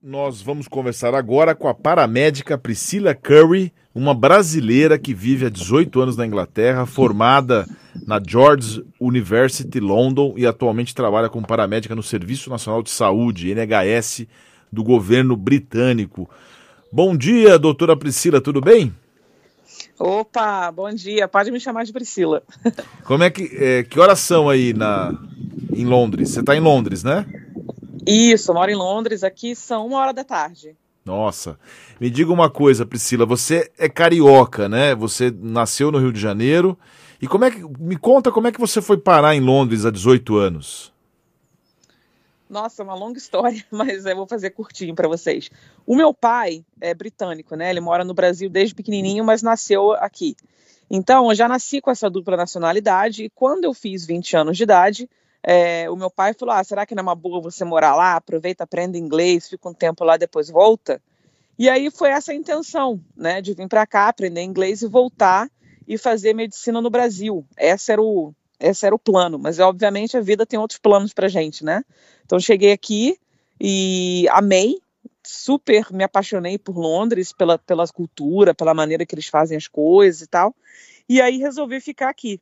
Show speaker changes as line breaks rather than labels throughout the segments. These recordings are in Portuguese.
Nós vamos conversar agora com a paramédica Priscila Curry, uma brasileira que vive há 18 anos na Inglaterra, formada na George University London e atualmente trabalha como paramédica no Serviço Nacional de Saúde, NHS, do governo britânico. Bom dia, doutora Priscila, tudo bem?
Opa, bom dia. Pode me chamar de Priscila.
Como é que é, que horas são aí na em Londres? Você está em Londres, né?
Isso, moro em Londres. Aqui são uma hora da tarde.
Nossa. Me diga uma coisa, Priscila. Você é carioca, né? Você nasceu no Rio de Janeiro. E como é que. Me conta como é que você foi parar em Londres há 18 anos.
Nossa, é uma longa história, mas eu vou fazer curtinho para vocês. O meu pai é britânico, né? Ele mora no Brasil desde pequenininho, mas nasceu aqui. Então, eu já nasci com essa dupla nacionalidade e quando eu fiz 20 anos de idade, é, o meu pai falou: ah, será que não é uma boa você morar lá? Aproveita, aprende inglês, fica um tempo lá, depois volta. E aí foi essa a intenção, né, de vir para cá, aprender inglês e voltar e fazer medicina no Brasil. Esse era o, esse era o plano, mas obviamente a vida tem outros planos para gente, né? Então cheguei aqui e amei, super me apaixonei por Londres, pela, pela cultura, pela maneira que eles fazem as coisas e tal. E aí resolvi ficar aqui.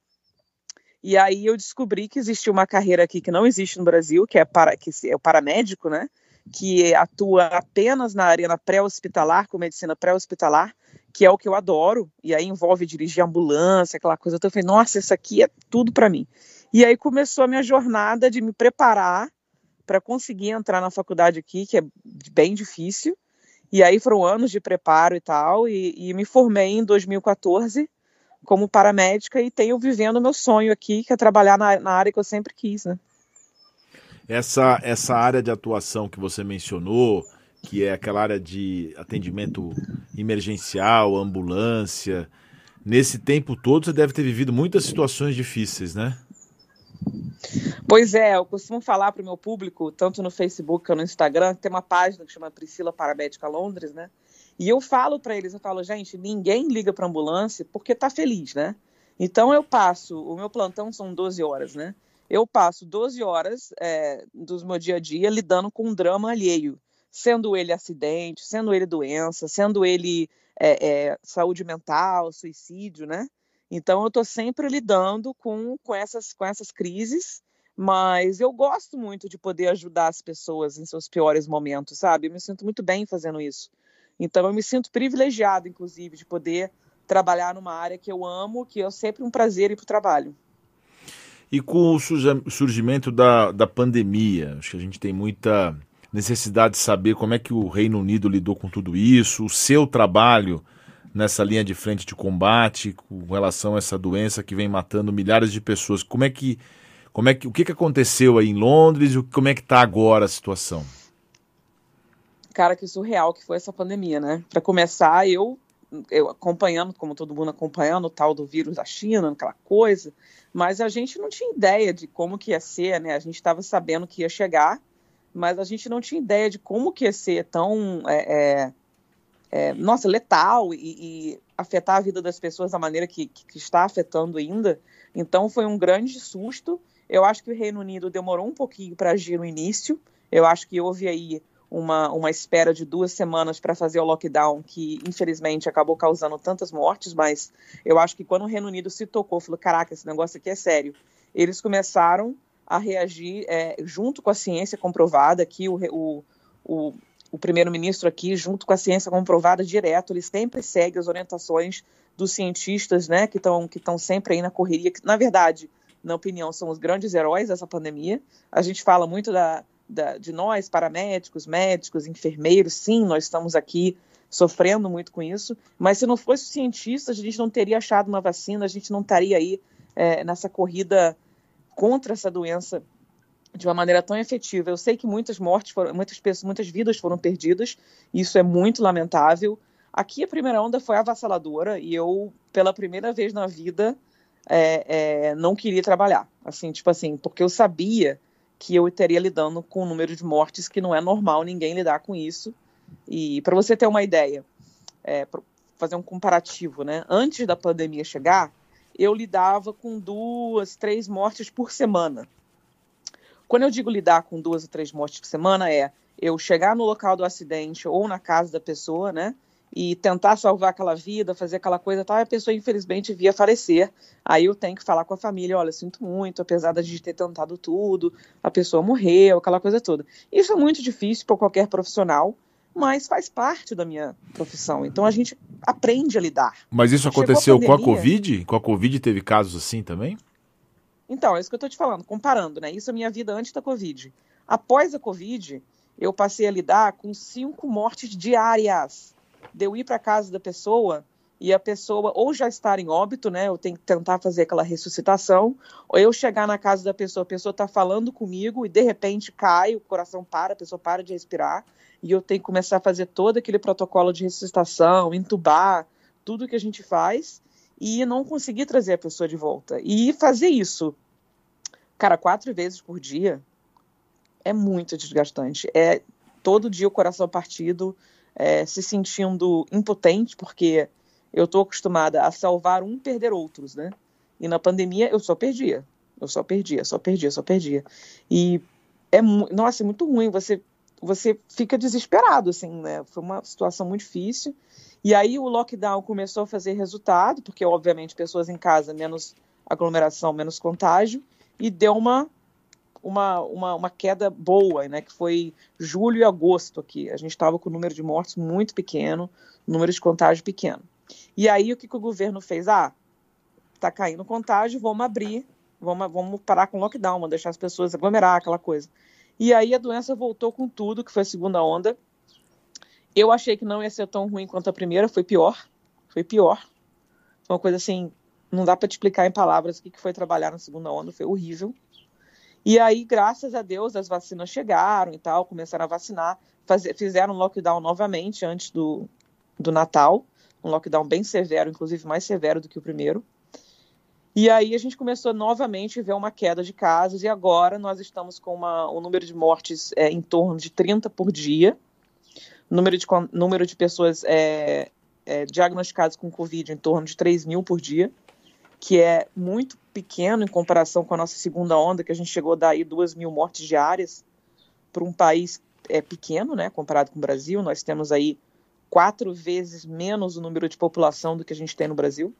E aí eu descobri que existia uma carreira aqui que não existe no Brasil, que é, para, que é o paramédico, né? Que atua apenas na arena pré-hospitalar, com medicina pré-hospitalar, que é o que eu adoro. E aí envolve dirigir ambulância, aquela coisa. Então eu falei, nossa, isso aqui é tudo para mim. E aí começou a minha jornada de me preparar para conseguir entrar na faculdade aqui, que é bem difícil. E aí foram anos de preparo e tal. E, e me formei em 2014 como paramédica e tenho vivendo o meu sonho aqui, que é trabalhar na, na área que eu sempre quis, né?
Essa, essa área de atuação que você mencionou, que é aquela área de atendimento emergencial, ambulância, nesse tempo todo você deve ter vivido muitas situações difíceis, né?
Pois é, eu costumo falar para o meu público, tanto no Facebook quanto no Instagram, tem uma página que chama Priscila Paramédica Londres, né? E eu falo para eles, eu falo, gente, ninguém liga para ambulância porque tá feliz, né? Então eu passo, o meu plantão são 12 horas, né? Eu passo 12 horas é, do meu dia a dia lidando com um drama alheio, sendo ele acidente, sendo ele doença, sendo ele é, é, saúde mental, suicídio, né? Então eu estou sempre lidando com, com, essas, com essas crises, mas eu gosto muito de poder ajudar as pessoas em seus piores momentos, sabe? Eu me sinto muito bem fazendo isso. Então eu me sinto privilegiado, inclusive, de poder trabalhar numa área que eu amo, que é sempre um prazer ir para o trabalho.
E com o surgimento da, da pandemia, acho que a gente tem muita necessidade de saber como é que o Reino Unido lidou com tudo isso, o seu trabalho nessa linha de frente de combate com relação a essa doença que vem matando milhares de pessoas. Como é que, como é que, o que, que aconteceu aí em Londres e como é que está agora a situação?
Cara, que surreal que foi essa pandemia, né? Para começar, eu, eu acompanhando, como todo mundo acompanhando o tal do vírus da China, aquela coisa, mas a gente não tinha ideia de como que ia ser, né? A gente estava sabendo que ia chegar, mas a gente não tinha ideia de como que ia ser tão, é, é, é, nossa, letal e, e, afetar a vida das pessoas da maneira que, que está afetando ainda. Então foi um grande susto. Eu acho que o Reino Unido demorou um pouquinho para agir no início. Eu acho que houve aí uma, uma espera de duas semanas para fazer o lockdown, que infelizmente acabou causando tantas mortes, mas eu acho que quando o Reino Unido se tocou, falou: caraca, esse negócio aqui é sério, eles começaram a reagir é, junto com a ciência comprovada, que o, o, o, o primeiro-ministro aqui, junto com a ciência comprovada direto, ele sempre segue as orientações dos cientistas, né, que estão que sempre aí na correria, que na verdade, na opinião, são os grandes heróis dessa pandemia. A gente fala muito da, da, de nós, paramédicos, médicos, enfermeiros, sim, nós estamos aqui sofrendo muito com isso, mas se não fosse os cientistas, a gente não teria achado uma vacina, a gente não estaria aí é, nessa corrida contra essa doença de uma maneira tão efetiva. Eu sei que muitas mortes, foram, muitas pessoas, muitas vidas foram perdidas, isso é muito lamentável. Aqui a primeira onda foi avassaladora e eu, pela primeira vez na vida, é, é, não queria trabalhar, assim, tipo assim, porque eu sabia que eu estaria lidando com um número de mortes que não é normal ninguém lidar com isso. E para você ter uma ideia, é, fazer um comparativo, né? Antes da pandemia chegar, eu lidava com duas, três mortes por semana. Quando eu digo lidar com duas ou três mortes por semana, é eu chegar no local do acidente ou na casa da pessoa, né? E tentar salvar aquela vida, fazer aquela coisa tal, e a pessoa infelizmente via falecer. Aí eu tenho que falar com a família, olha, sinto muito, apesar de a gente ter tentado tudo, a pessoa morreu, aquela coisa toda. Isso é muito difícil para qualquer profissional, mas faz parte da minha profissão. Então a gente aprende a lidar.
Mas isso aconteceu a pandemia, com a Covid? Com a Covid teve casos assim também?
Então, é isso que eu estou te falando, comparando, né? Isso é a minha vida antes da Covid. Após a Covid, eu passei a lidar com cinco mortes diárias. De eu ir para casa da pessoa e a pessoa ou já estar em óbito, né? Eu tenho que tentar fazer aquela ressuscitação, ou eu chegar na casa da pessoa, a pessoa está falando comigo e de repente cai, o coração para, a pessoa para de respirar, e eu tenho que começar a fazer todo aquele protocolo de ressuscitação, entubar, tudo que a gente faz, e não conseguir trazer a pessoa de volta. E fazer isso, cara, quatro vezes por dia, é muito desgastante. É todo dia o coração partido, é, se sentindo impotente, porque eu estou acostumada a salvar um, perder outros, né? E na pandemia eu só perdia, eu só perdia, só perdia, só perdia. E é, nossa, é muito ruim. Você, você fica desesperado, assim, né? Foi uma situação muito difícil. E aí o lockdown começou a fazer resultado, porque obviamente pessoas em casa, menos aglomeração, menos contágio, e deu uma uma, uma, uma queda boa, né, que foi julho e agosto aqui. A gente estava com o número de mortes muito pequeno, número de contágio pequeno. E aí o que, que o governo fez? Ah, tá caindo contágio, vamos abrir, vamos, vamos parar com o lockdown, vamos deixar as pessoas aglomerar, aquela coisa. E aí a doença voltou com tudo, que foi a segunda onda. Eu achei que não ia ser tão ruim quanto a primeira, foi pior. Foi pior. Uma coisa assim, não dá para te explicar em palavras o que foi trabalhar na segunda onda, foi horrível. E aí, graças a Deus, as vacinas chegaram e tal, começaram a vacinar, fazer, fizeram lockdown novamente antes do, do Natal, um lockdown bem severo, inclusive mais severo do que o primeiro. E aí a gente começou novamente a ver uma queda de casos, e agora nós estamos com uma, um número de mortes é, em torno de 30 por dia, número de, número de pessoas é, é, diagnosticadas com Covid em torno de 3 mil por dia que é muito pequeno em comparação com a nossa segunda onda, que a gente chegou a dar aí duas mil mortes diárias para um país é, pequeno, né, comparado com o Brasil. Nós temos aí quatro vezes menos o número de população do que a gente tem no Brasil.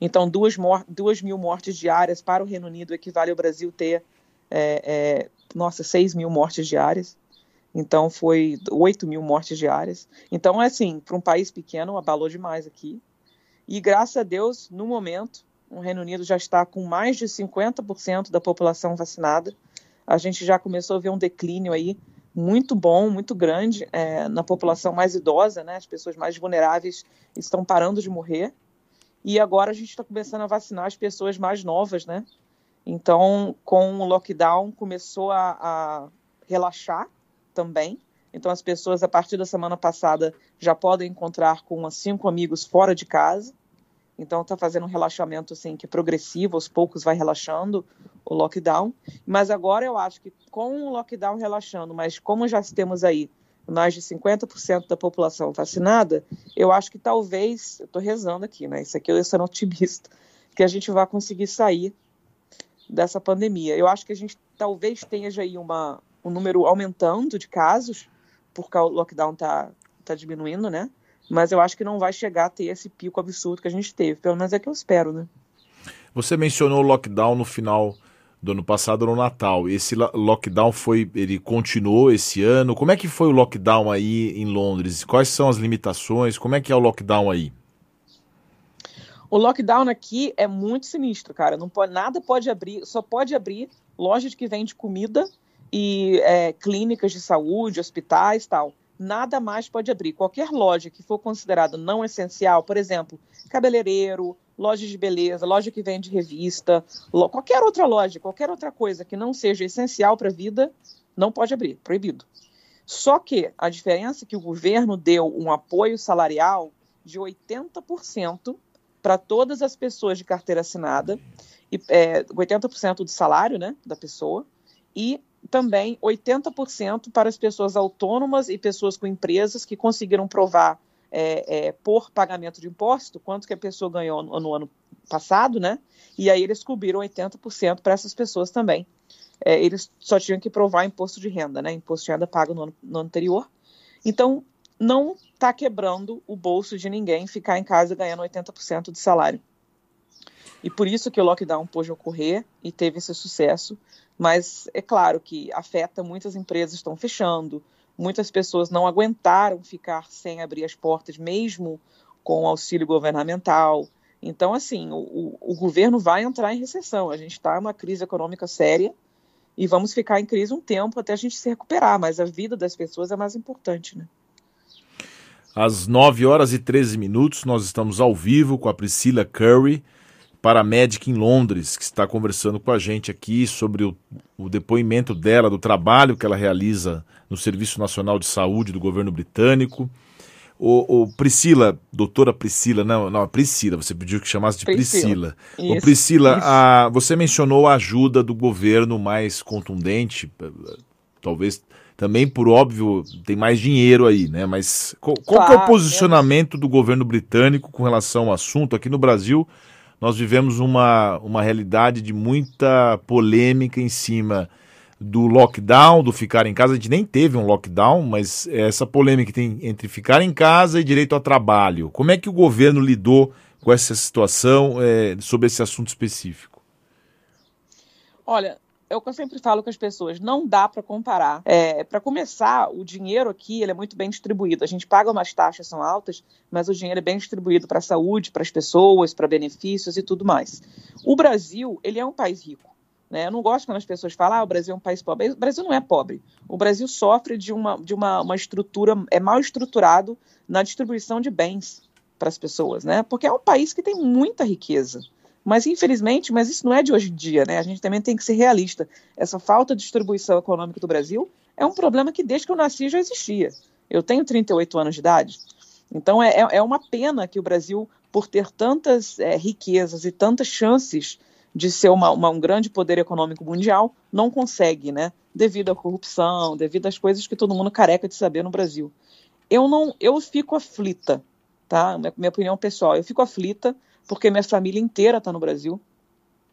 Então, duas, duas mil mortes diárias para o Reino Unido equivale ao Brasil ter, é, é, nossa, seis mil mortes diárias. Então, foi oito mil mortes diárias. Então, é assim, para um país pequeno, abalou demais aqui. E graças a Deus, no momento, o Reino Unido já está com mais de 50% da população vacinada. A gente já começou a ver um declínio aí muito bom, muito grande é, na população mais idosa, né? As pessoas mais vulneráveis estão parando de morrer. E agora a gente está começando a vacinar as pessoas mais novas, né? Então, com o lockdown, começou a, a relaxar também. Então, as pessoas, a partir da semana passada, já podem encontrar com cinco amigos fora de casa. Então, está fazendo um relaxamento assim, que é progressivo, aos poucos vai relaxando o lockdown. Mas agora eu acho que com o lockdown relaxando, mas como já temos aí mais de 50% da população vacinada, eu acho que talvez, eu estou rezando aqui, né? Isso aqui eu sou otimista, que a gente vai conseguir sair dessa pandemia. Eu acho que a gente talvez tenha já aí uma, um número aumentando de casos, porque o lockdown tá, tá diminuindo, né? Mas eu acho que não vai chegar a ter esse pico absurdo que a gente teve. Pelo menos é que eu espero, né?
Você mencionou o lockdown no final do ano passado no Natal. Esse lockdown foi, ele continuou esse ano. Como é que foi o lockdown aí em Londres? Quais são as limitações? Como é que é o lockdown aí?
O lockdown aqui é muito sinistro, cara. Não pode, nada pode abrir, só pode abrir lojas que vendem comida e é, clínicas de saúde, hospitais tal. Nada mais pode abrir. Qualquer loja que for considerada não essencial, por exemplo, cabeleireiro, loja de beleza, loja que vende revista, qualquer outra loja, qualquer outra coisa que não seja essencial para a vida, não pode abrir, proibido. Só que a diferença é que o governo deu um apoio salarial de 80% para todas as pessoas de carteira assinada, e, é, 80% do salário né, da pessoa, e também 80% para as pessoas autônomas e pessoas com empresas que conseguiram provar é, é, por pagamento de imposto quanto que a pessoa ganhou no, no ano passado, né? E aí eles cobriram 80% para essas pessoas também. é, eles só tinham que provar imposto de renda, né? Imposto de renda pago no ano, no anterior. Então, não está quebrando o bolso de ninguém ficar em casa ganhando 80% de salário. E por isso que o lockdown pôde ocorrer e teve esse sucesso. Mas é claro que afeta muitas empresas estão fechando, muitas pessoas não aguentaram ficar sem abrir as portas, mesmo com o auxílio governamental. Então, assim, o, o governo vai entrar em recessão. A gente está em uma crise econômica séria e vamos ficar em crise um tempo até a gente se recuperar, mas a vida das pessoas é mais importante, né?
Às 9 horas e 13 minutos, nós estamos ao vivo com a Priscila Curry, paramédica em Londres, que está conversando com a gente aqui sobre o, o, depoimento dela, do trabalho que ela realiza no Serviço Nacional de Saúde do governo britânico. O, o Priscila, doutora Priscila, não, não, Priscila, você pediu que chamasse de Priscila. Priscila. Isso, Priscila, isso. A, você mencionou a ajuda do governo mais contundente, talvez também, por óbvio, tem mais dinheiro aí, né? Mas qual, qual é o posicionamento do governo britânico com relação ao assunto? Aqui no Brasil, nós vivemos uma, uma realidade de muita polêmica em cima do lockdown, do ficar em casa. A gente nem teve um lockdown, mas essa polêmica que tem entre ficar em casa e direito ao trabalho. Como é que o governo lidou com essa situação é, sobre esse assunto específico?
Olha, é o que eu sempre falo com as pessoas, não dá para comparar. É, para começar, o dinheiro aqui ele é muito bem distribuído. A gente paga umas taxas são altas, mas o dinheiro é bem distribuído para a saúde, para as pessoas, para benefícios e tudo mais. O Brasil ele é um país rico. Né? Eu não gosto quando as pessoas falam ah, o Brasil é um país pobre. O Brasil não é pobre. O Brasil sofre de uma, de uma, uma estrutura, é mal estruturado na distribuição de bens para as pessoas, né? Porque é um país que tem muita riqueza. Mas, infelizmente, mas isso não é de hoje em dia, né? A gente também tem que ser realista. Essa falta de distribuição econômica do Brasil é um problema que desde que eu nasci já existia. Eu tenho 38 anos de idade. Então, é, é, é uma pena que o Brasil, por ter tantas é, riquezas e tantas chances de ser uma, uma, um grande poder econômico mundial, não consegue, né? Devido à corrupção, devido às coisas que todo mundo careca de saber no Brasil. Eu não, eu fico aflita, tá? Minha, minha opinião pessoal, eu fico aflita porque minha família inteira está no Brasil.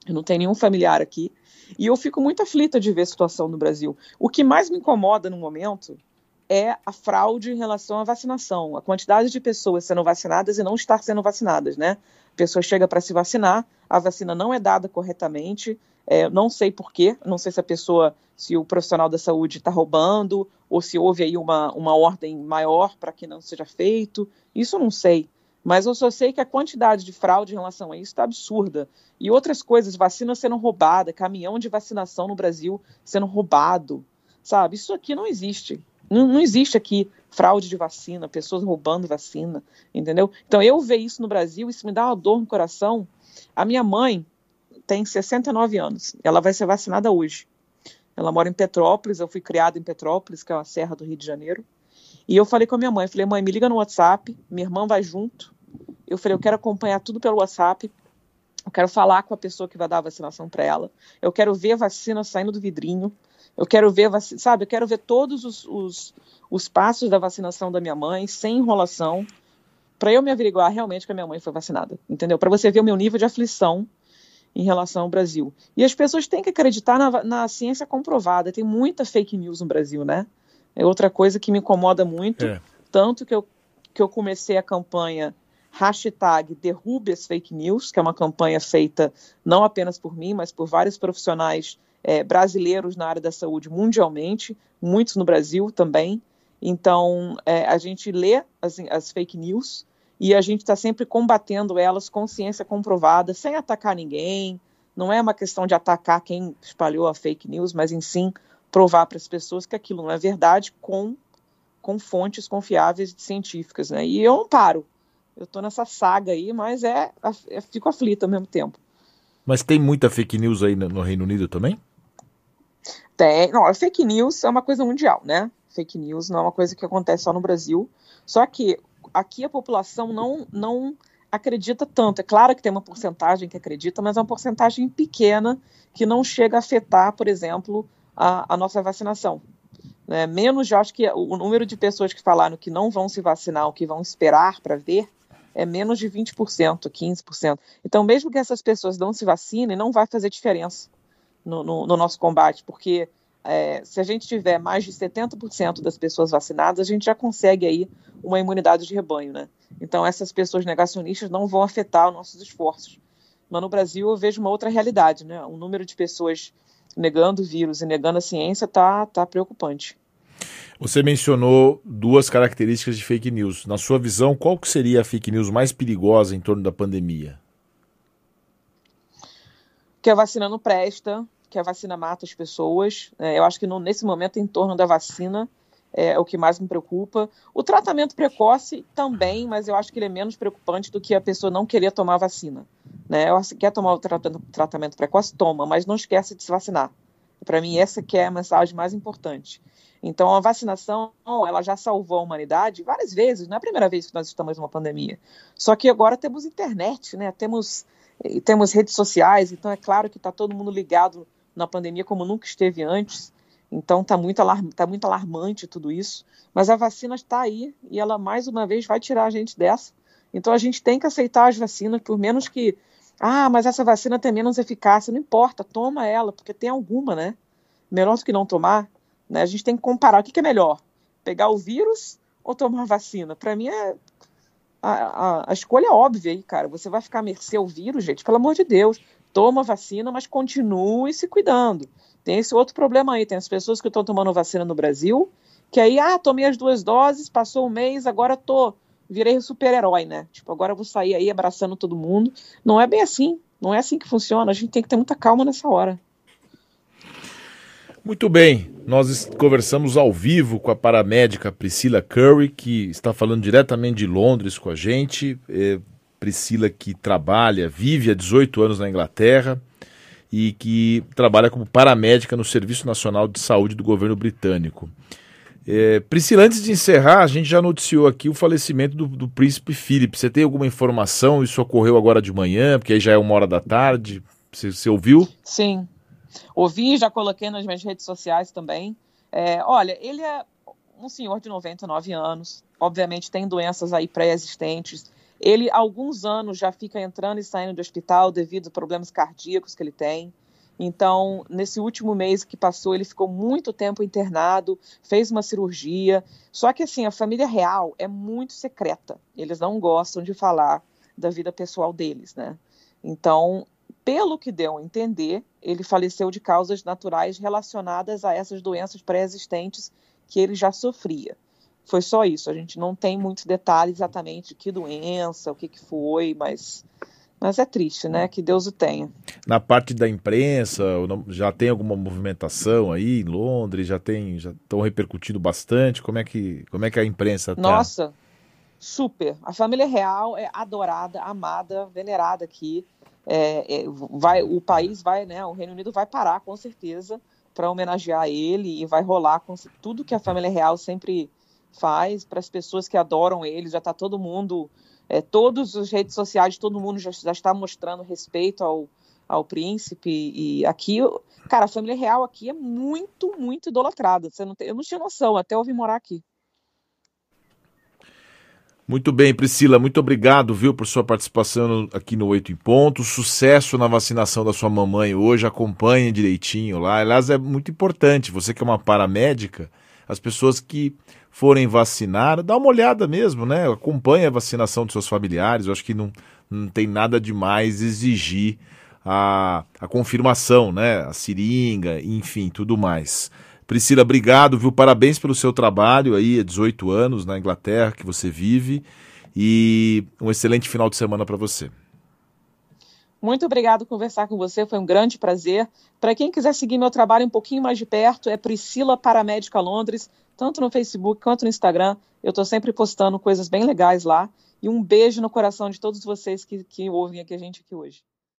Eu não tenho nenhum familiar aqui. E eu fico muito aflita de ver a situação no Brasil. O que mais me incomoda no momento é a fraude em relação à vacinação, a quantidade de pessoas sendo vacinadas e não estar sendo vacinadas, né? A pessoa chega para se vacinar, a vacina não é dada corretamente, é, não sei porquê, não sei se a pessoa, se o profissional da saúde está roubando, ou se houve aí uma, uma ordem maior para que não seja feito, isso eu não sei. Mas eu só sei que a quantidade de fraude em relação a isso está absurda. E outras coisas, vacina sendo roubada, caminhão de vacinação no Brasil sendo roubado, sabe? Isso aqui não existe. Não, não existe aqui fraude de vacina, pessoas roubando vacina, entendeu? Então eu ver isso no Brasil, isso me dá uma dor no coração. A minha mãe tem 69 anos, ela vai ser vacinada hoje. Ela mora em Petrópolis, eu fui criada em Petrópolis, que é uma serra do Rio de Janeiro. E eu falei com a minha mãe, falei, mãe, me liga no WhatsApp, minha irmã vai junto. Eu falei, eu quero acompanhar tudo pelo WhatsApp. Eu quero falar com a pessoa que vai dar a vacinação para ela. Eu quero ver a vacina saindo do vidrinho. Eu quero ver, sabe, eu quero ver todos os, os, os passos da vacinação da minha mãe, sem enrolação, para eu me averiguar realmente que a minha mãe foi vacinada, entendeu? Para você ver o meu nível de aflição em relação ao Brasil. E as pessoas têm que acreditar na, na ciência comprovada. Tem muita fake news no Brasil, né? É outra coisa que me incomoda muito, é. tanto que eu, que eu comecei a campanha hashtag derrube as fake news, que é uma campanha feita não apenas por mim, mas por vários profissionais é, brasileiros na área da saúde mundialmente, muitos no Brasil também. Então, é, a gente lê as, as fake news e a gente está sempre combatendo elas com ciência comprovada, sem atacar ninguém. Não é uma questão de atacar quem espalhou a fake news, mas em sim provar para as pessoas que aquilo não é verdade com, com fontes confiáveis e científicas, né? E eu não paro. Eu estou nessa saga aí, mas é, é, fico aflita ao mesmo tempo.
Mas tem muita fake news aí no, no Reino Unido também?
Tem. Não, fake news é uma coisa mundial, né? Fake news não é uma coisa que acontece só no Brasil. Só que aqui a população não, não acredita tanto. É claro que tem uma porcentagem que acredita, mas é uma porcentagem pequena que não chega a afetar, por exemplo, a, a nossa vacinação. Né? Menos, eu acho que o número de pessoas que falaram que não vão se vacinar ou que vão esperar para ver é menos de 20%, 15%. Então, mesmo que essas pessoas não se vacinem, não vai fazer diferença. no, no, no nosso combate, porque é, se a gente tiver mais de 70% das pessoas vacinadas, a gente já consegue aí uma imunidade de rebanho, né? Então essas pessoas negacionistas não vão afetar os nossos esforços. Mas no Brasil eu vejo uma outra realidade, né? O número de pessoas negando o vírus e negando a ciência está tá preocupante.
Você mencionou duas características de fake news. Na sua visão, qual que seria a fake news mais perigosa em torno da pandemia?
Que a vacina não presta, que a vacina mata as pessoas. É, eu acho que nesse momento, em torno da vacina, é, o que mais me preocupa. O tratamento precoce também, mas eu acho que ele é menos preocupante do que a pessoa não querer tomar vacina. Né? Ela quer tomar o tratamento precoce, toma, mas não esquece de se vacinar. Para mim, essa que é a mensagem mais importante. Então, a vacinação, ela já salvou a humanidade várias vezes. Não é a primeira vez que nós estamos numa pandemia. Só que agora temos internet, né? Temos, temos redes sociais. Então, é claro que está todo mundo ligado na pandemia como nunca esteve antes. Então está muito, alarm, tá muito alarmante tudo isso. Mas a vacina está aí e ela mais uma vez vai tirar a gente dessa. Então a gente tem que aceitar as vacinas, por menos que. Ah, mas essa vacina tem menos eficácia. Não importa, toma ela, porque tem alguma, né? Melhor do que não tomar. Né? A gente tem que comparar. O que, que é melhor? Pegar o vírus ou tomar vacina? Para mim é. A, a, a, escolha é óbvia aí, cara. Você vai ficar a mercê vírus, gente, pelo amor de Deus. Toma vacina, mas continue se cuidando. Tem esse outro problema aí, tem as pessoas que estão tomando vacina no Brasil, que aí, ah, tomei as duas doses, passou um mês, agora tô, virei super-herói, né? Tipo, agora vou sair aí abraçando todo mundo. Não é bem assim, não é assim que funciona, a gente tem que ter muita calma nessa hora.
Muito bem, nós conversamos ao vivo com a paramédica Priscila Curry, que está falando diretamente de Londres com a gente. Priscila que trabalha, vive há 18 anos na Inglaterra e que trabalha como paramédica no Serviço Nacional de Saúde do governo britânico. É, Priscila, antes de encerrar, a gente já noticiou aqui o falecimento do, do príncipe Philip. Você tem alguma informação? Isso ocorreu agora de manhã, porque aí já é uma hora da tarde. Você, você ouviu?
Sim. Ouvi, já coloquei nas minhas redes sociais também. É, olha, ele é um senhor de 99 anos, obviamente tem doenças aí pré-existentes, ele, há alguns anos, já fica entrando e saindo do hospital devido a problemas cardíacos que ele tem. Então, nesse último mês que passou, ele ficou muito tempo internado, fez uma cirurgia. Só que, assim, a família real é muito secreta. Eles não gostam de falar da vida pessoal deles, né? Então, pelo que deu a entender, ele faleceu de causas naturais relacionadas a essas doenças pré-existentes que ele já sofria. Foi só isso. A gente não tem muitos detalhes exatamente que doença, o que, que foi, mas mas é triste, né? Que Deus o tenha.
Na parte da imprensa, já tem alguma movimentação aí em Londres? Já tem, já estão repercutindo bastante. Como é que, como é que a imprensa
está? Nossa, super. A família real é adorada, amada, venerada aqui. É, é, vai, o país vai, né? O Reino Unido vai parar com certeza para homenagear ele e vai rolar com tudo que a família real sempre faz para as pessoas que adoram ele. Já está todo mundo, é, todas as redes sociais, todo mundo já, já está mostrando respeito ao, ao príncipe. E aqui, cara, a família real aqui é muito, muito idolatrada. Você não tem, eu não tinha noção até eu vir morar aqui.
Muito bem, Priscila, muito obrigado, viu, por sua participação aqui no Oito em Ponto. Sucesso na vacinação da sua mamãe hoje, acompanhe direitinho lá. Aliás, é muito importante, você que é uma paramédica, as pessoas que forem vacinar, dá uma olhada mesmo, né? Acompanhe a vacinação dos seus familiares. Eu acho que não, não tem nada demais exigir a, a confirmação, né? A seringa, enfim, tudo mais. Priscila, obrigado, viu? Parabéns pelo seu trabalho aí, há 18 anos na Inglaterra que você vive e um excelente final de semana para você.
Muito obrigado por conversar com você, foi um grande prazer. Para quem quiser seguir meu trabalho um pouquinho mais de perto, é Priscila Paramédica Londres, tanto no Facebook quanto no Instagram. Eu estou sempre postando coisas bem legais lá. E um beijo no coração de todos vocês que, que ouvem aqui a gente aqui hoje.